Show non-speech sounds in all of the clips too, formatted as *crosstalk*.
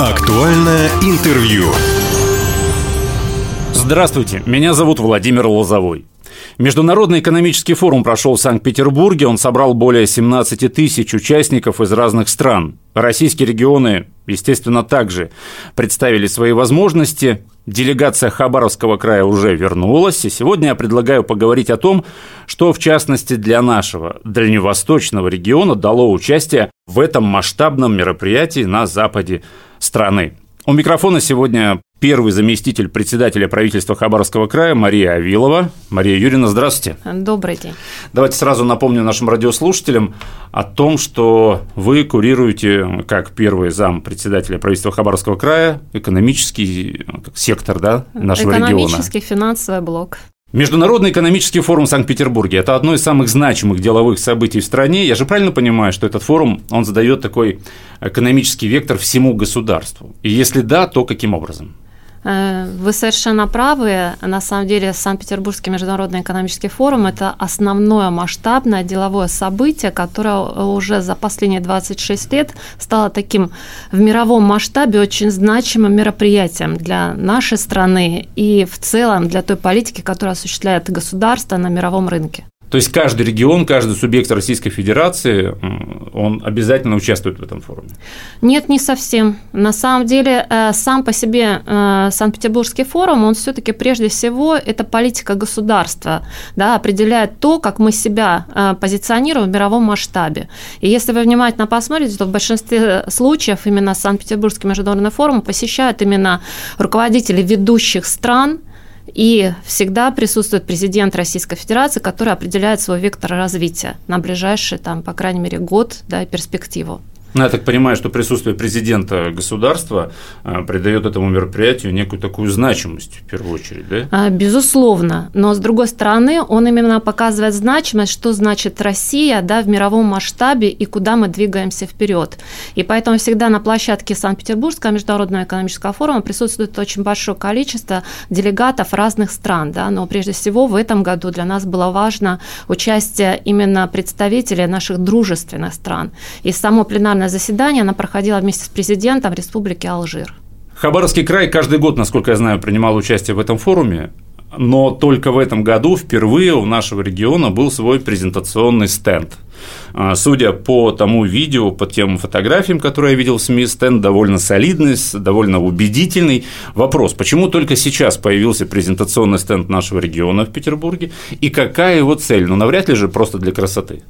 Актуальное интервью. Здравствуйте, меня зовут Владимир Лозовой. Международный экономический форум прошел в Санкт-Петербурге. Он собрал более 17 тысяч участников из разных стран. Российские регионы, естественно, также представили свои возможности. Делегация Хабаровского края уже вернулась, и сегодня я предлагаю поговорить о том, что, в частности, для нашего дальневосточного региона дало участие в этом масштабном мероприятии на западе страны. У микрофона сегодня первый заместитель председателя правительства Хабаровского края Мария Авилова. Мария Юрьевна, здравствуйте. Добрый день. Давайте сразу напомню нашим радиослушателям о том, что вы курируете, как первый зам председателя правительства Хабаровского края, экономический сектор да, нашего экономический, региона. Экономический, финансовый блок. Международный экономический форум в Санкт-Петербурге – это одно из самых значимых деловых событий в стране. Я же правильно понимаю, что этот форум, он задает такой экономический вектор всему государству? И если да, то каким образом? Э, вы совершенно правы. На самом деле Санкт-Петербургский международный экономический форум – это основное масштабное деловое событие, которое уже за последние 26 лет стало таким в мировом масштабе очень значимым мероприятием для нашей страны и в целом для той политики, которую осуществляет государство на мировом рынке. То есть каждый регион, каждый субъект Российской Федерации, он обязательно участвует в этом форуме? Нет, не совсем. На самом деле, э, сам по себе э, Санкт-Петербургский форум, он все-таки прежде всего это политика государства, да, определяет то, как мы себя э, позиционируем в мировом масштабе. И если вы внимательно посмотрите, то в большинстве случаев именно Санкт-Петербургский международный форум посещают именно руководители ведущих стран, и всегда присутствует президент Российской Федерации, который определяет свой вектор развития на ближайший, там, по крайней мере, год да, перспективу. Ну, я так понимаю, что присутствие президента государства а, придает этому мероприятию некую такую значимость, в первую очередь, да? А, безусловно. Но, с другой стороны, он именно показывает значимость, что значит Россия да, в мировом масштабе и куда мы двигаемся вперед. И поэтому всегда на площадке Санкт-Петербургского международного экономического форума присутствует очень большое количество делегатов разных стран. Да? Но прежде всего в этом году для нас было важно участие именно представителей наших дружественных стран. И само пленарное пленарное заседание, она проходила вместе с президентом Республики Алжир. Хабаровский край каждый год, насколько я знаю, принимал участие в этом форуме, но только в этом году впервые у нашего региона был свой презентационный стенд – судя по тому видео, по тем фотографиям, которые я видел в СМИ, стенд довольно солидный, довольно убедительный. Вопрос, почему только сейчас появился презентационный стенд нашего региона в Петербурге, и какая его цель? Ну, навряд ли же просто для красоты.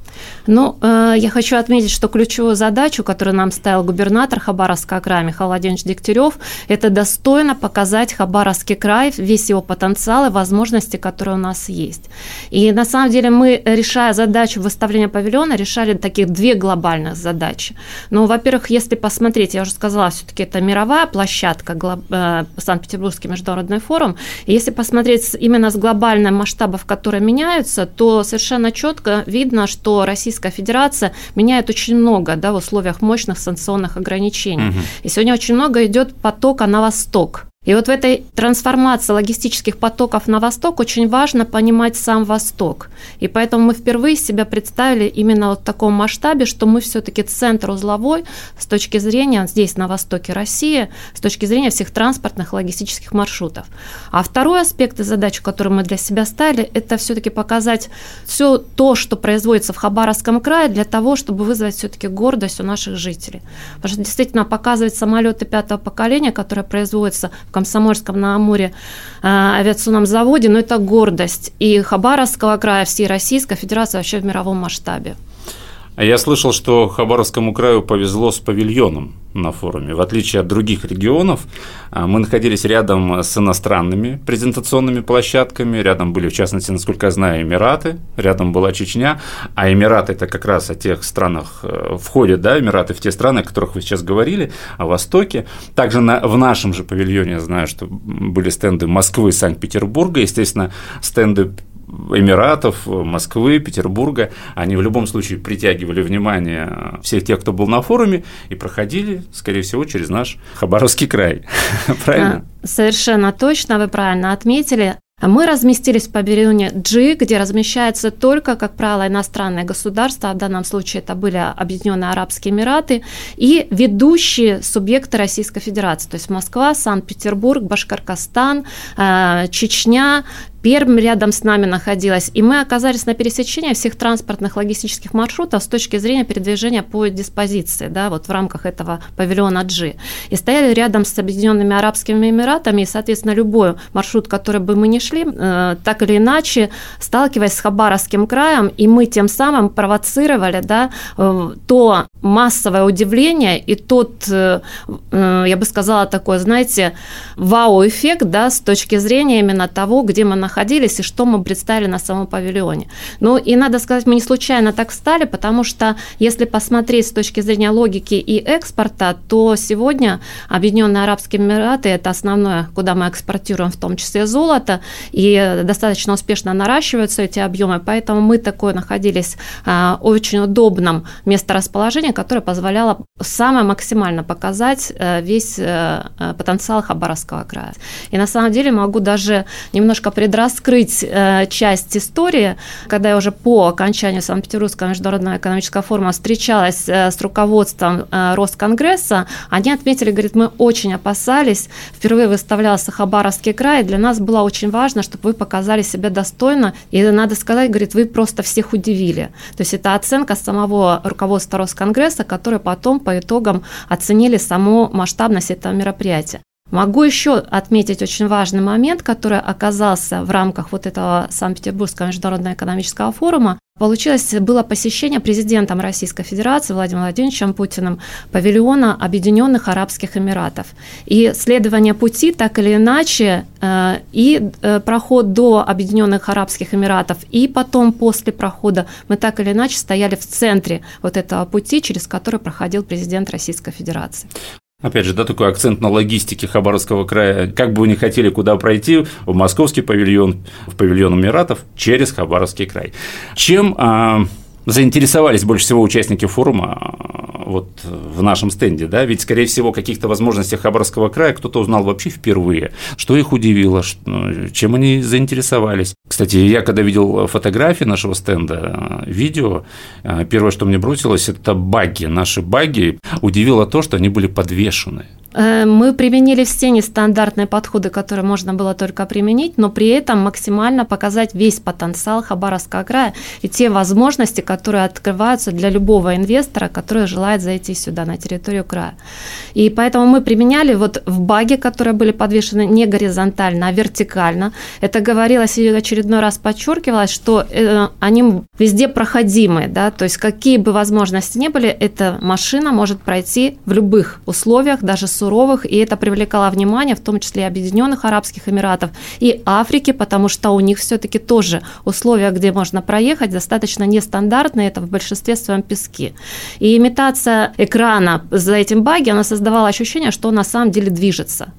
Ну, э, я хочу отметить, что ключевую задачу, которую нам ставил губернатор Хабаровского края Михаил Владимирович Дегтярев, это достойно показать Хабаровский край, весь его потенциал и возможности, которые у нас есть. И на самом деле мы, решая задачу выставления павильона, региона решали таких две глобальных задачи. Ну, во-первых, если посмотреть, я уже сказала, все-таки это мировая площадка, э, Санкт-Петербургский международный форум. И если посмотреть именно с глобальных масштабов, которые меняются, то совершенно четко видно, что Российская Федерация меняет очень много да, в условиях мощных санкционных ограничений. Угу. И сегодня очень много идет потока на восток. И вот в этой трансформации логистических потоков на восток очень важно понимать сам Восток. И поэтому мы впервые себя представили именно вот в таком масштабе, что мы все-таки центр узловой с точки зрения здесь, на востоке России, с точки зрения всех транспортных логистических маршрутов. А второй аспект и задачу, которую мы для себя ставили, это все-таки показать все то, что производится в Хабаровском крае, для того, чтобы вызвать все-таки гордость у наших жителей. Потому что действительно показывать самолеты пятого поколения, которые производятся Комсомольском на Амуре э, авиационном заводе, но это гордость и Хабаровского края, всей Российской Федерации вообще в мировом масштабе. А я слышал, что Хабаровскому краю повезло с павильоном на форуме. В отличие от других регионов, а, мы находились рядом с иностранными презентационными площадками, рядом были, в частности, насколько я знаю, Эмираты, рядом была Чечня, а Эмираты – это как раз о тех странах, э, входят, да, Эмираты в те страны, о которых вы сейчас говорили, о Востоке. Также на, в нашем же павильоне я знаю, что были стенды Москвы и Санкт-Петербурга, естественно, стенды Эмиратов, Москвы, Петербурга, они в любом случае притягивали внимание всех тех, кто был на форуме, и проходили, скорее всего, через наш Хабаровский край. *laughs* Правильно? Совершенно точно, вы правильно отметили. Мы разместились в павильоне G, где размещается только, как правило, иностранные государства, в данном случае это были Объединенные Арабские Эмираты, и ведущие субъекты Российской Федерации, то есть Москва, Санкт-Петербург, Башкоркостан, э, Чечня, Пермь рядом с нами находилась, и мы оказались на пересечении всех транспортных логистических маршрутов с точки зрения передвижения по диспозиции, да, вот в рамках этого павильона G. И стояли рядом с Объединенными Арабскими Эмиратами, и, соответственно, любой маршрут, который бы мы ни шли, э, так или иначе, сталкиваясь с Хабаровским краем, и мы тем самым провоцировали, да, э, то массовое удивление и тот, э, э я бы сказала, такой, знаете, вау-эффект, да, с точки зрения именно того, где мы находимся находились и что мы представили на самом павильоне. Ну и надо сказать, мы не случайно так встали, потому что если посмотреть с точки зрения логики и экспорта, то сегодня Объединенные Арабские Эмираты – это основное, куда мы экспортируем в том числе золото, и достаточно успешно наращиваются эти объемы, поэтому мы такое находились в очень удобном месторасположении, которое позволяло самое максимально показать э, весь э, э, потенциал Хабаровского края. И на самом деле могу даже немножко предрассудить раскрыть э, часть истории, когда я уже по окончанию Санкт-Петербургского международного экономического форума встречалась э, с руководством э, Росконгресса, они отметили, говорит, мы очень опасались, впервые выставлялся Хабаровский край, для нас было очень важно, чтобы вы показали себя достойно, и надо сказать, говорит, вы просто всех удивили. То есть это оценка самого руководства Росконгресса, которое потом по итогам оценили саму масштабность этого мероприятия. Могу еще отметить очень важный момент, который оказался в рамках вот этого Санкт-Петербургского международного экономического форума. Получилось, было посещение президентом Российской Федерации Владимиром Владимировичем Путиным павильона Объединенных Арабских Эмиратов. И следование пути, так или иначе, э, и э, проход до Объединенных Арабских Эмиратов, и потом после прохода мы так или иначе стояли в центре вот этого пути, через который проходил президент Российской Федерации. Опять же, да, такой акцент на логистике Хабаровского края. Как бы вы ни хотели куда пройти, в московский павильон, в павильон Эмиратов через Хабаровский край. Чем а, заинтересовались больше всего участники форума а, вот в нашем стенде, да, ведь, скорее всего, каких-то возможностей Хабаровского края кто-то узнал вообще впервые, что их удивило, ну, чем они заинтересовались. Кстати, я когда видел фотографии нашего стенда, видео, а, первое, что мне бросилось, это баги, наши баги, удивило то, что они были подвешены. Э, мы применили все нестандартные подходы, которые можно было только применить, но при этом максимально показать весь потенциал Хабаровского края и те возможности, которые открываются для любого инвестора, который желает зайти сюда, на территорию края. И поэтому мы применяли вот в баге, которые были подвешены не горизонтально, а вертикально. Это говорилось и очередной раз подчеркивалось, что э, они везде проходимы, да, то есть какие бы возможности ни были, эта машина может пройти в любых условиях, даже с суровых, и это привлекало внимание, в том числе и Объединенных Арабских Эмиратов, и Африки, потому что у них все-таки тоже условия, где можно проехать, достаточно нестандартные, это в большинстве своем пески. И имитация экрана за этим баги, она создавала ощущение, что он на самом деле движется.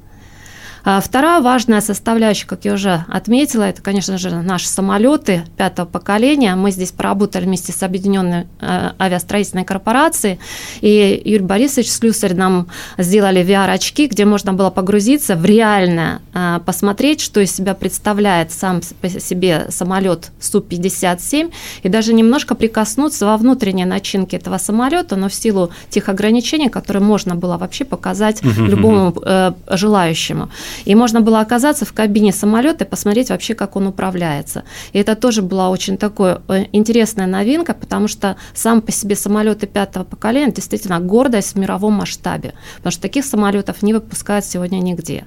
А вторая важная составляющая, как я уже отметила, это, конечно же, наши самолеты пятого поколения. Мы здесь поработали вместе с Объединенной э, авиастроительной корпорацией, и Юрий Борисович Слюсарь нам сделали VR-очки, где можно было погрузиться в реально, э, посмотреть, что из себя представляет сам по себе самолет Су-57, и даже немножко прикоснуться во внутренней начинке этого самолета, но в силу тех ограничений, которые можно было вообще показать любому э, желающему. И можно было оказаться в кабине самолета и посмотреть вообще, как он управляется. И это тоже была очень такой э, интересная новинка, потому что сам по себе самолеты пятого поколения действительно гордость в мировом масштабе, потому что таких самолетов не выпускают сегодня нигде.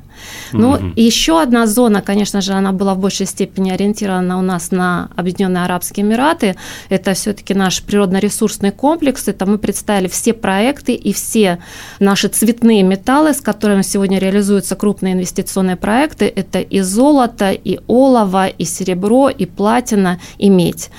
Ну, mm еще одна зона, конечно же, она была в большей степени ориентирована у нас на Объединенные Арабские Эмираты. Это все-таки наш природно-ресурсный комплекс. Это мы представили все проекты и все наши цветные металлы, с которыми сегодня реализуются крупные инвестиции инвестиционные проекты – это и золото, и олово, и серебро, и платина, и медь.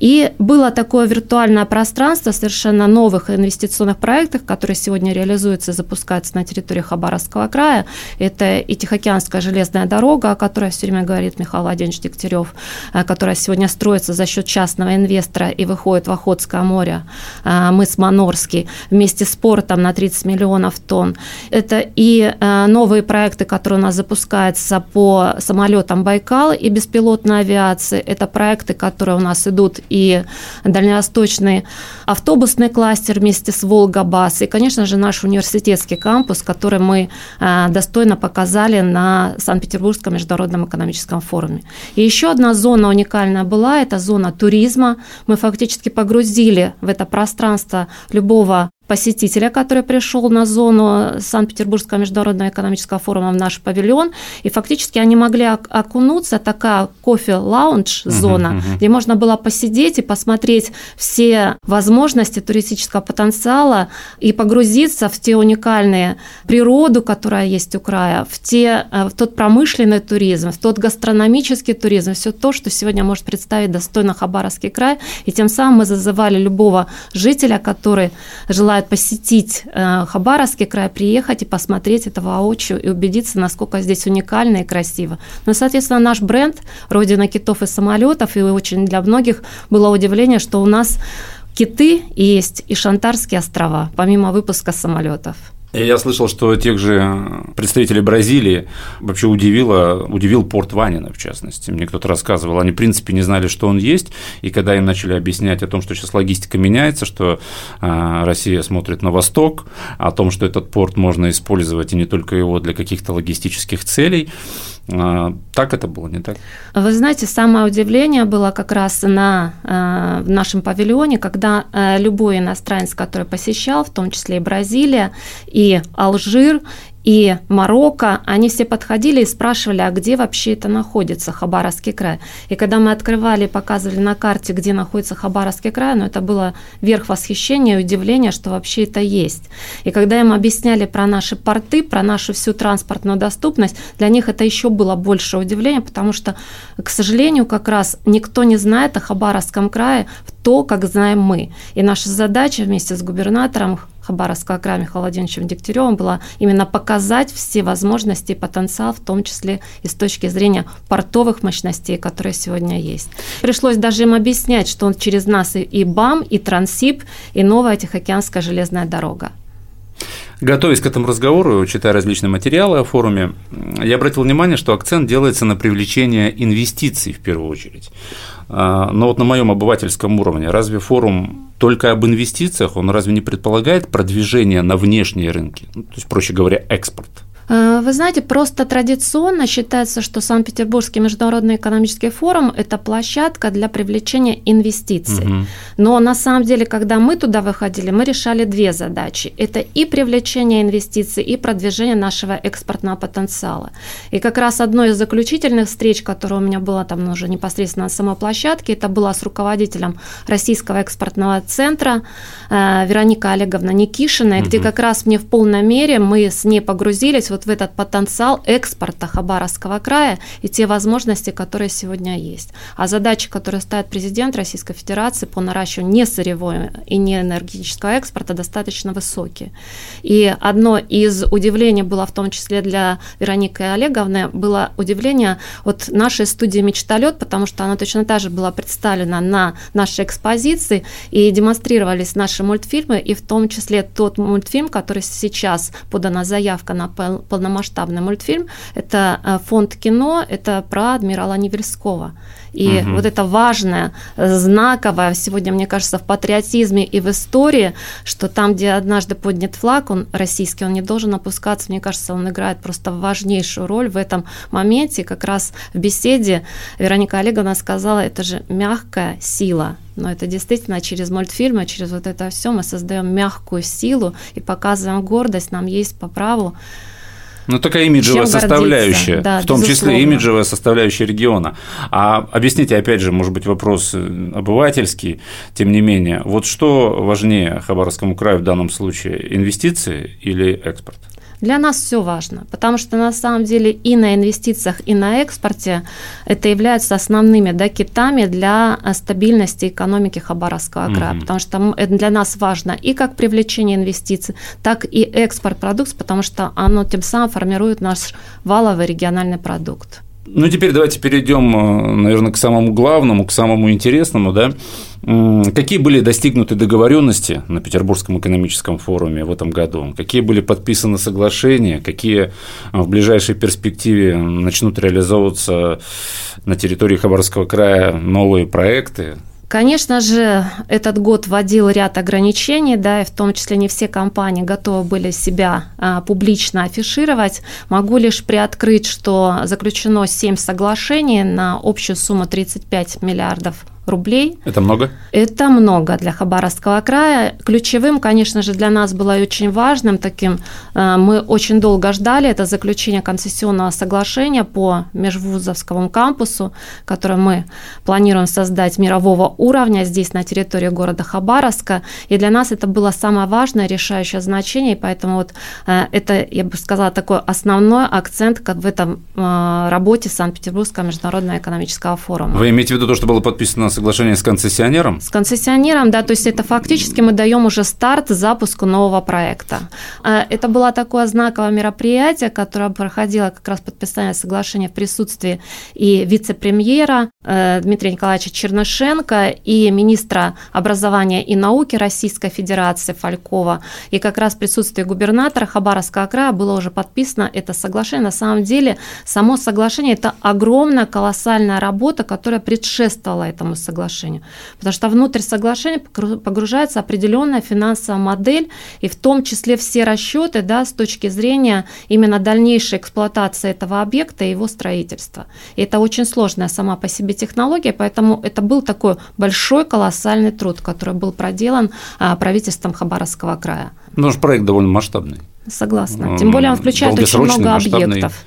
И было такое виртуальное пространство совершенно новых инвестиционных проектов, которые сегодня реализуются и запускаются на территории Хабаровского края. Это и Тихоокеанская железная дорога, о которой все время говорит Михаил Владимирович Дегтярев, э, которая сегодня строится за счет частного инвестора и выходит в Охотское море, э, мыс Манорский, вместе с портом на 30 миллионов тонн. Это и э, новые проекты, которые у нас запускаются по самолетам Байкал и беспилотной авиации. Это проекты, которые у нас идут и дальневосточный автобусный кластер вместе с Волгабас, и, конечно же, наш университетский кампус, который мы э, достойно показали на Санкт-Петербургском международном экономическом форуме. И еще одна зона уникальная была, это зона туризма. Мы фактически погрузили в это пространство любого посетителя, который пришел на зону Санкт-Петербургского международного экономического форума в наш павильон, и фактически они могли окунуться, такая кофе-лаунж зона, uh-huh, uh-huh. где можно было посидеть и посмотреть все возможности туристического потенциала и погрузиться в те уникальные природу, которая есть у края, в, те, э, в тот промышленный туризм, в тот гастрономический туризм, все то, что сегодня может представить достойно Хабаровский край, и тем самым мы зазывали любого жителя, который желает желают посетить э, Хабаровский край, приехать и посмотреть это воочию и убедиться, насколько здесь уникально и красиво. Ну, соответственно, наш бренд «Родина китов и самолетов», и очень для многих было удивление, что у нас киты есть и Шантарские острова, помимо выпуска самолетов. Я слышал, что тех же представителей Бразилии вообще удивило, удивил порт Ванина, в частности. Мне кто-то рассказывал, они, в принципе, не знали, что он есть, и когда им начали объяснять о том, что сейчас логистика меняется, что а, Россия смотрит на восток, о том, что этот порт можно использовать, и не только его для каких-то логистических целей, так это было, не так? Вы знаете, самое удивление было как раз на, а, в нашем павильоне, когда а, любой иностранец, который посещал, в том числе и Бразилия, и Алжир, и Марокко, они все подходили и спрашивали, а где вообще это находится, Хабаровский край. И когда мы открывали показывали на карте, где находится Хабаровский край, ну, это было верх восхищения и удивления, что вообще это есть. И когда им объясняли про наши порты, про нашу всю транспортную доступность, для них это еще было больше удивления, потому что, к сожалению, как раз никто не знает о Хабаровском крае то, как знаем мы. И наша задача вместе с губернатором Хабаровского края Михаилом Владимировичем Дегтяревым была именно показать все возможности и потенциал, в том числе и с точки зрения портовых мощностей, которые сегодня есть. Пришлось даже им объяснять, что он через нас и БАМ, и Трансип, и новая Тихоокеанская железная дорога. Готовясь к этому разговору, читая различные материалы о форуме, я обратил внимание, что акцент делается на привлечение инвестиций в первую очередь. А, но вот на моем обывательском уровне, разве форум только об инвестициях, он разве не предполагает продвижение на внешние рынки, ну, то есть, проще говоря, экспорт? Э, вы знаете, просто традиционно считается, что Санкт-Петербургский международный экономический форум – это площадка для привлечения инвестиций. Угу. Но на самом деле, когда мы туда выходили, мы решали две задачи. Это и привлечение инвестиций, и продвижение нашего экспортного потенциала. И как раз одной из заключительных встреч, которая у меня была там уже непосредственно на самой площадке, это была с руководителем Российского экспортного центра э, Вероника Олеговна Никишина, угу. где как раз мне в полной мере мы с ней погрузились вот в этот потенциал экспорта Хабаровского края и те возможности, которые сегодня есть. А задачи, которые ставит президент Российской Федерации по наращиванию не сырьевого и не энергетического экспорта, достаточно высокие. И одно из удивлений было в том числе для Вероники Олеговны, было удивление от нашей студии «Мечталет», потому что она точно так же была представлена на нашей экспозиции и демонстрировались наши мультфильмы, и в том числе тот мультфильм, который сейчас подана заявка на полномасштабный мультфильм. Это э, фонд кино, это про адмирала Невельского. И угу. вот это важное, знаковое сегодня, мне кажется, в патриотизме и в истории, что там, где однажды поднят флаг, он российский, он не должен опускаться. Мне кажется, он играет просто важнейшую роль в этом моменте. Как раз в беседе Вероника Олеговна сказала, это же мягкая сила, но это действительно через мультфильмы, через вот это все мы создаем мягкую силу и показываем гордость, нам есть по праву ну, такая имиджевая составляющая, да, в том безусловно. числе имиджевая составляющая региона. А объясните, опять же, может быть, вопрос э, обывательский, тем не менее, вот что важнее Хабаровскому краю в данном случае, инвестиции или экспорт? Для нас все важно, потому что на самом деле и на инвестициях, и на экспорте это являются основными да, китами для э, стабильности экономики Хабаровского края, угу. потому что для нас важно и как привлечение инвестиций, так и экспорт продукции, потому что оно тем самым формирует наш валовый региональный продукт. Ну, теперь давайте перейдем, э, наверное, к самому главному, к самому интересному, да. Какие были достигнуты договоренности на Петербургском экономическом форуме в этом году? Какие были подписаны соглашения? Какие э, в ближайшей перспективе начнут реализовываться на территории Хабаровского края новые проекты? Конечно же, этот год вводил ряд ограничений, да, и в том числе не все компании готовы были себя а, публично афишировать. Могу лишь приоткрыть, что заключено 7 соглашений на общую сумму 35 миллиардов рублей. Это много? Это много для Хабаровского края. Ключевым, конечно же, для нас было и очень важным таким, э, мы очень долго ждали, это заключение концессионного соглашения по межвузовскому кампусу, который мы планируем создать мирового уровня здесь, на территории города Хабаровска. И для нас это было самое важное, решающее значение, и поэтому вот э, это, я бы сказала, такой основной акцент как в этом э, работе Санкт-Петербургского международного экономического форума. Вы имеете в виду то, что было подписано соглашение с концессионером? С концессионером, да, то есть это фактически мы даем уже старт запуску нового проекта. А, это было такое знаковое мероприятие, которое проходило как раз подписание соглашения в присутствии и вице-премьера э, Дмитрия Николаевича Чернышенко и министра образования и науки Российской Федерации Фалькова. И как раз в присутствии губернатора Хабаровского края было уже подписано это соглашение. На самом деле, само соглашение – это огромная, колоссальная работа, которая предшествовала этому соглашению. Потому что внутрь соглашения погружается определенная финансовая модель, и в том числе все расчеты да, с точки зрения именно дальнейшей эксплуатации этого объекта и его строительства. И это очень сложная сама по себе технология, поэтому это был такой большой колоссальный труд, который был проделан а, правительством Хабаровского края. Ну, проект довольно масштабный. Согласна. Тем более он включает очень много объектов.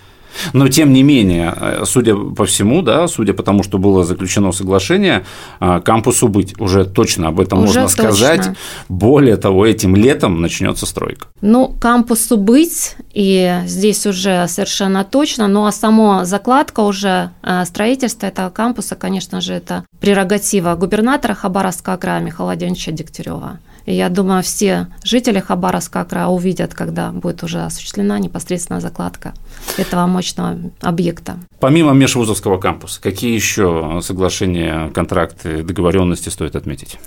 Но тем не менее, э, судя по всему, да, судя по тому, что было заключено соглашение, э, кампусу быть уже точно об этом уже можно точно. сказать. Более того, этим летом начнется стройка. Ну, кампусу быть, и здесь уже совершенно точно. Ну а само закладка уже э, строительства этого кампуса, конечно же, это прерогатива губернатора Хабаровского края Михаила Владимировича Дегтярева. И я думаю, все жители Хабаровска края увидят, когда будет уже осуществлена непосредственно закладка этого мощного объекта. Помимо межвузовского кампуса, какие еще соглашения, контракты, договоренности стоит отметить?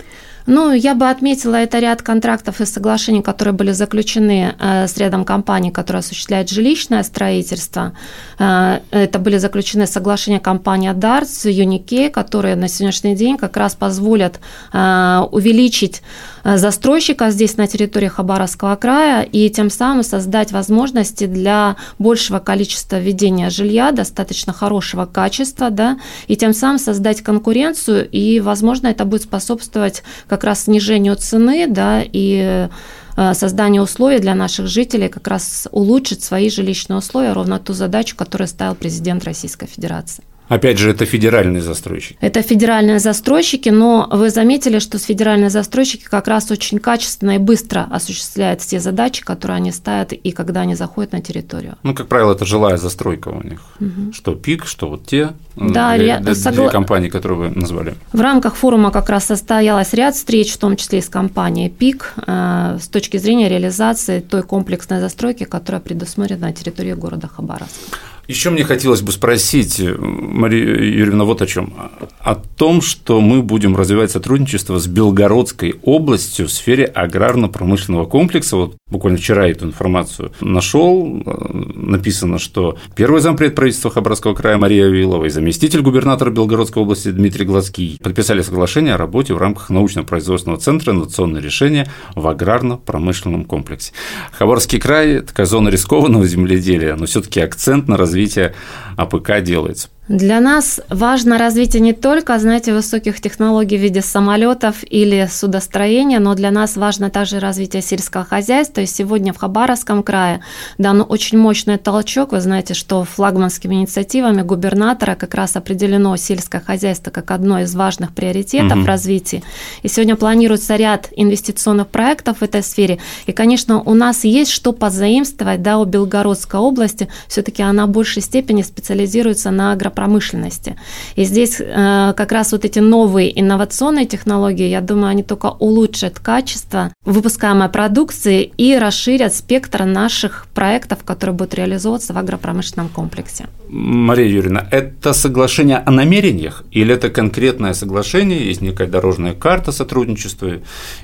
Ну, я бы отметила, это ряд контрактов и соглашений, которые были заключены э, с рядом компаний, которые осуществляют жилищное строительство. Э, это были заключены соглашения компании Darts, Unique, которые на сегодняшний день как раз позволят э, увеличить застройщика здесь на территории Хабаровского края и тем самым создать возможности для большего количества введения жилья достаточно хорошего качества, да, и тем самым создать конкуренцию, и, возможно, это будет способствовать как раз снижению цены, да, и э, создание условий для наших жителей как раз улучшить свои жилищные условия, ровно ту задачу, которую ставил президент Российской Федерации. Опять же, это федеральные застройщики. Это федеральные застройщики, но вы заметили, что федеральные застройщики как раз очень качественно и быстро осуществляют все задачи, которые они ставят, и когда они заходят на территорию. Ну, как правило, это жилая застройка у них. Угу. Что ПИК, что вот те да, две, две, согла... компании, которые вы назвали. В рамках форума как раз состоялось ряд встреч, в том числе и с компанией ПИК, э, с точки зрения реализации той комплексной застройки, которая предусмотрена на территории города Хабаровска. Еще мне хотелось бы спросить, э, Мария Юрьевна, вот о чем. О том, что мы будем развивать сотрудничество с Белгородской областью в сфере аграрно-промышленного комплекса. Вот буквально вчера эту информацию нашел. Э, написано, что первый зампред правительства Хабаровского края Мария Авилова и заместитель губернатора Белгородской области Дмитрий Гладский подписали соглашение о работе в рамках научно-производственного центра «Инновационные решения» в аграрно-промышленном комплексе. Хабаровский край – такая зона рискованного земледелия, но все таки акцент на развитие развития АПК делается. Для нас важно развитие не только, знаете, высоких технологий в виде самолетов или судостроения, но для нас важно также развитие сельского хозяйства. И сегодня в Хабаровском крае дан очень мощный толчок. Вы знаете, что флагманскими инициативами губернатора как раз определено сельское хозяйство как одно из важных приоритетов угу. развития. И сегодня планируется ряд инвестиционных проектов в этой сфере. И, конечно, у нас есть что позаимствовать да, у Белгородской области. Все-таки она в большей степени специализируется на агропромышленности промышленности. И здесь э, как раз вот эти новые инновационные технологии, я думаю, они только улучшат качество выпускаемой продукции и расширят спектр наших проектов, которые будут реализовываться в агропромышленном комплексе. Мария Юрьевна, это соглашение о намерениях или это конкретное соглашение, есть некая дорожная карта сотрудничества,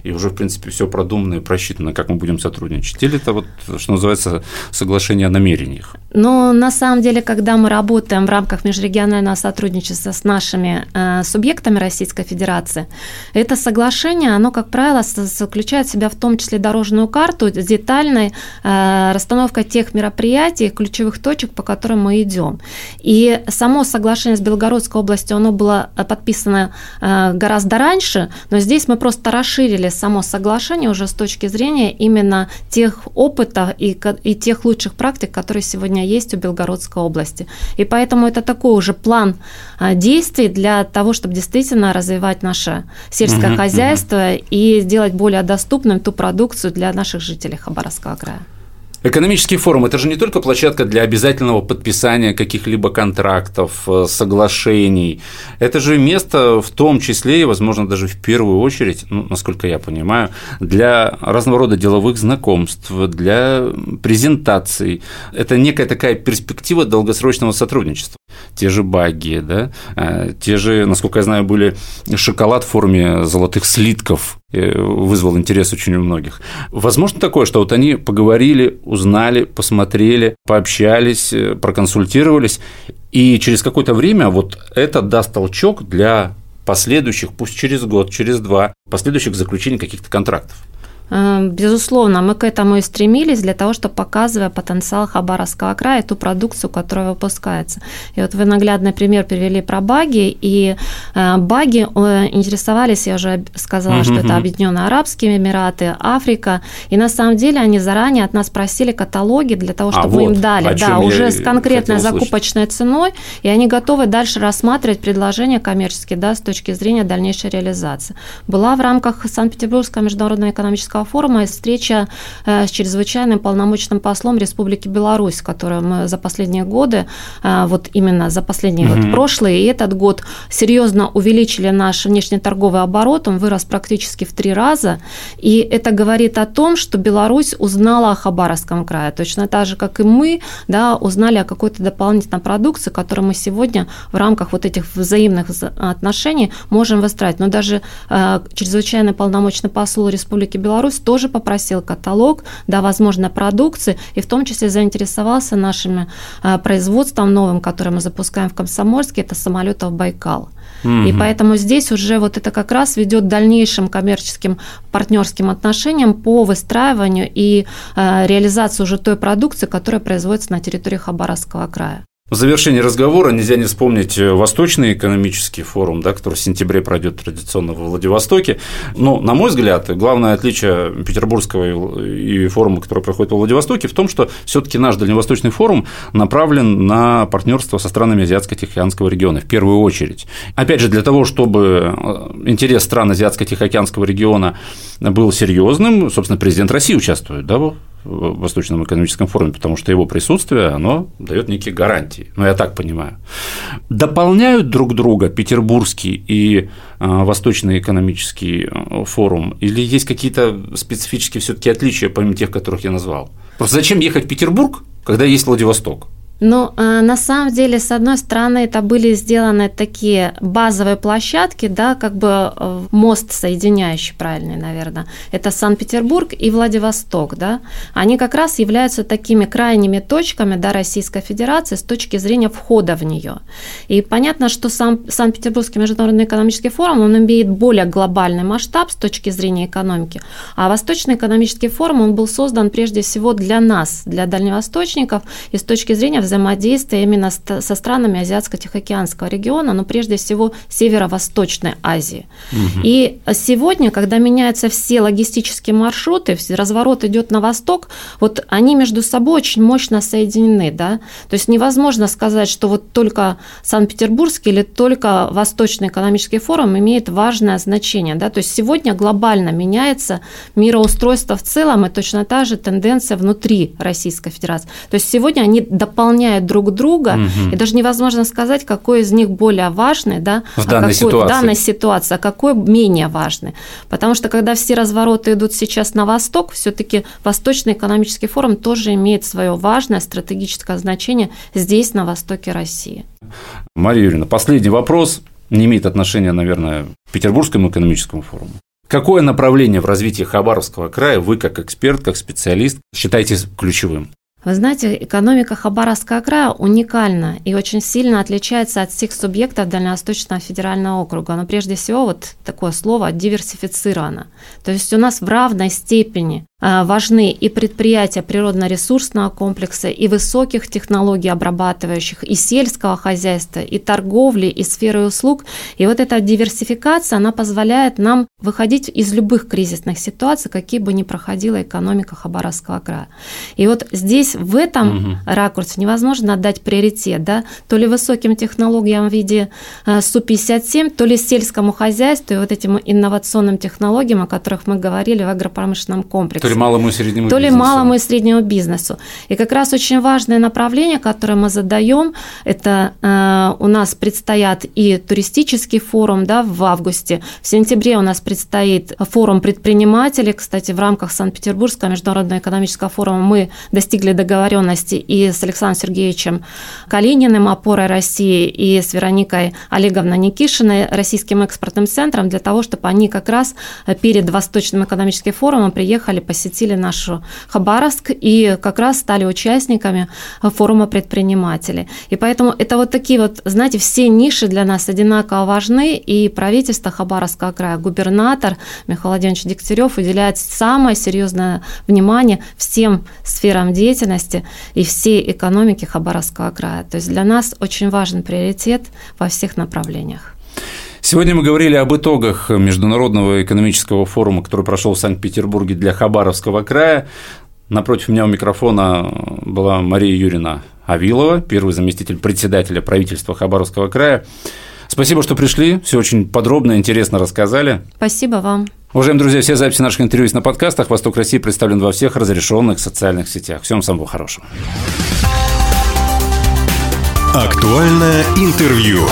и уже, в принципе, все продумано и просчитано, как мы будем сотрудничать? Или это вот, что называется, соглашение о намерениях? Ну, на самом деле, когда мы работаем в рамках межрегионального сотрудничества с нашими э, субъектами Российской Федерации, это соглашение, оно, как правило, заключает в себя в том числе дорожную карту с детальной э, расстановкой тех мероприятий, ключевых точек, по которым мы идем. И само соглашение с Белгородской областью, оно было подписано э, гораздо раньше, но здесь мы просто расширили само соглашение уже с точки зрения именно тех опытов и, и тех лучших практик, которые сегодня есть у Белгородской области. И поэтому это такой уже план а, действий для того, чтобы действительно развивать наше сельское угу, хозяйство угу. и сделать более доступным ту продукцию для наших жителей Хабаровского края. Экономический форум – это же не только площадка для обязательного подписания каких-либо контрактов, э, соглашений. Это же место в том числе и, возможно, даже в первую очередь, ну, насколько я понимаю, для разного рода деловых знакомств, для презентаций. Это некая такая перспектива долгосрочного сотрудничества. Те же баги, да, э, те же, насколько я знаю, были шоколад в форме золотых слитков, вызвал интерес очень у многих. Возможно такое, что вот они поговорили, узнали, посмотрели, пообщались, э, проконсультировались, и через какое-то время вот это даст толчок для последующих, пусть через год, через два, последующих заключений каких-то контрактов. Эм, безусловно, мы к этому и стремились для того, чтобы показывая потенциал Хабаровского края, ту продукцию, которая выпускается. И вот вы наглядный пример привели про баги, и э, баги э, интересовались, я уже сказала, что это Объединенные Арабские Эмираты, Африка, и на самом деле они заранее от нас просили каталоги для того, чтобы а мы вот, им дали, да, уже с конкретной закупочной ценой, и они готовы дальше рассматривать предложения коммерческие, да, с точки зрения дальнейшей реализации. Была в рамках Санкт-Петербургского международного экономического Минского форума и встреча э, с чрезвычайным полномочным послом Республики Беларусь, которую мы за последние годы, э, вот именно за последние угу. вот прошлые и этот год серьезно увеличили наш внешнеторговый оборот, он вырос практически в три раза, и это говорит о том, что Беларусь узнала о Хабаровском крае, точно так же, как и мы, да, узнали о какой-то дополнительной продукции, которую мы сегодня в рамках вот этих взаимных отношений можем выстраивать. Но даже э, чрезвычайный полномочный посол Республики Беларусь Беларусь тоже попросил каталог, да, возможно, продукции, и в том числе заинтересовался нашим э, производством новым, которое мы запускаем в Комсомольске, это самолетов Байкал. Угу. И поэтому здесь уже вот это как раз ведет дальнейшим коммерческим партнерским отношениям по выстраиванию и э, реализации уже той продукции, которая производится на территории Хабаровского края. В завершении разговора нельзя не вспомнить э, Восточный экономический форум, да, который в сентябре пройдет традиционно во Владивостоке. Но, на мой взгляд, главное отличие Петербургского и форума, который проходит во Владивостоке, в том, что все-таки наш Дальневосточный форум направлен на партнерство со странами Азиатско-Тихоокеанского региона в первую очередь. Опять же, для того, чтобы э, интерес стран Азиатско-Тихоокеанского региона был серьезным, собственно, президент России участвует да, в Восточном экономическом форуме, потому что его присутствие, оно дает некие гарантии, ну, я так понимаю. Дополняют друг друга Петербургский и а, Восточный экономический а, форум, или есть какие-то специфические все таки отличия, помимо тех, которых я назвал? Просто зачем ехать в Петербург, когда есть Владивосток? Ну, на самом деле, с одной стороны, это были сделаны такие базовые площадки, да, как бы э, мост соединяющий, правильный, наверное. Это Санкт-Петербург и Владивосток, да. Они как раз являются такими крайними точками, да, Российской Федерации с точки зрения входа в нее. И понятно, что сам Санкт-Петербургский международный экономический форум, он имеет более глобальный масштаб с точки зрения экономики, а Восточный экономический форум, он был создан прежде всего для нас, для дальневосточников, и с точки зрения взаимодействия именно со странами Азиатско-Тихоокеанского региона, но прежде всего Северо-Восточной Азии. Угу. И сегодня, когда меняются все логистические маршруты, разворот идет на восток, вот они между собой очень мощно соединены, да, то есть невозможно сказать, что вот только Санкт-Петербургский или только Восточный экономический форум имеет важное значение, да, то есть сегодня глобально меняется мироустройство в целом и точно та же тенденция внутри Российской Федерации. То есть сегодня они дополняют друг друга, угу. и даже невозможно сказать, какой из них более важный, да, в а данной, какой, ситуации. в данной ситуации, а какой менее важный. Потому что когда все развороты идут сейчас на восток, все-таки Восточный экономический форум тоже имеет свое важное стратегическое значение здесь, на востоке России. Мария Юрьевна, последний вопрос не имеет отношения, наверное, к Петербургскому экономическому форуму. Какое направление в развитии Хабаровского края вы, как эксперт, как специалист, считаете ключевым? Вы знаете, экономика Хабаровского края уникальна и очень сильно отличается от всех субъектов Дальневосточного федерального округа. Но прежде всего вот такое слово диверсифицировано. То есть у нас в равной степени важны и предприятия природно-ресурсного комплекса, и высоких технологий обрабатывающих, и сельского хозяйства, и торговли, и сферы услуг. И вот эта диверсификация, она позволяет нам выходить из любых кризисных ситуаций, какие бы ни проходила экономика Хабаровского края. И вот здесь, в этом угу. ракурсе, невозможно отдать приоритет, да, то ли высоким технологиям в виде а, Су-57, то ли сельскому хозяйству и вот этим инновационным технологиям, о которых мы говорили в агропромышленном комплексе. То ли малому и среднему то бизнесу. ли малому и среднему бизнесу. И как раз очень важное направление, которое мы задаем, это э, у нас предстоят и туристический форум да, в августе. В сентябре у нас предстоит форум предпринимателей. Кстати, в рамках Санкт-Петербургского международного экономического форума мы достигли договоренности и с Александром Сергеевичем Калининым, опорой России, и с Вероникой Олеговной Никишиной, Российским экспортным центром, для того, чтобы они как раз перед Восточным экономическим форумом приехали посетить посетили нашу Хабаровск и как раз стали участниками форума предпринимателей. И поэтому это вот такие вот, знаете, все ниши для нас одинаково важны, и правительство Хабаровского края, губернатор Михаил Владимирович Дегтярев уделяет самое серьезное внимание всем сферам деятельности и всей экономики Хабаровского края. То есть для нас очень важен приоритет во всех направлениях. Сегодня мы говорили об итогах Международного экономического форума, который прошел в Санкт-Петербурге для Хабаровского края. Напротив меня у микрофона была Мария Юрина Авилова, первый заместитель председателя правительства Хабаровского края. Спасибо, что пришли, все очень подробно и интересно рассказали. Спасибо вам. Уважаемые друзья, все записи наших интервью есть на подкастах. «Восток России» представлен во всех разрешенных социальных сетях. Всем самого хорошего. Актуальное интервью.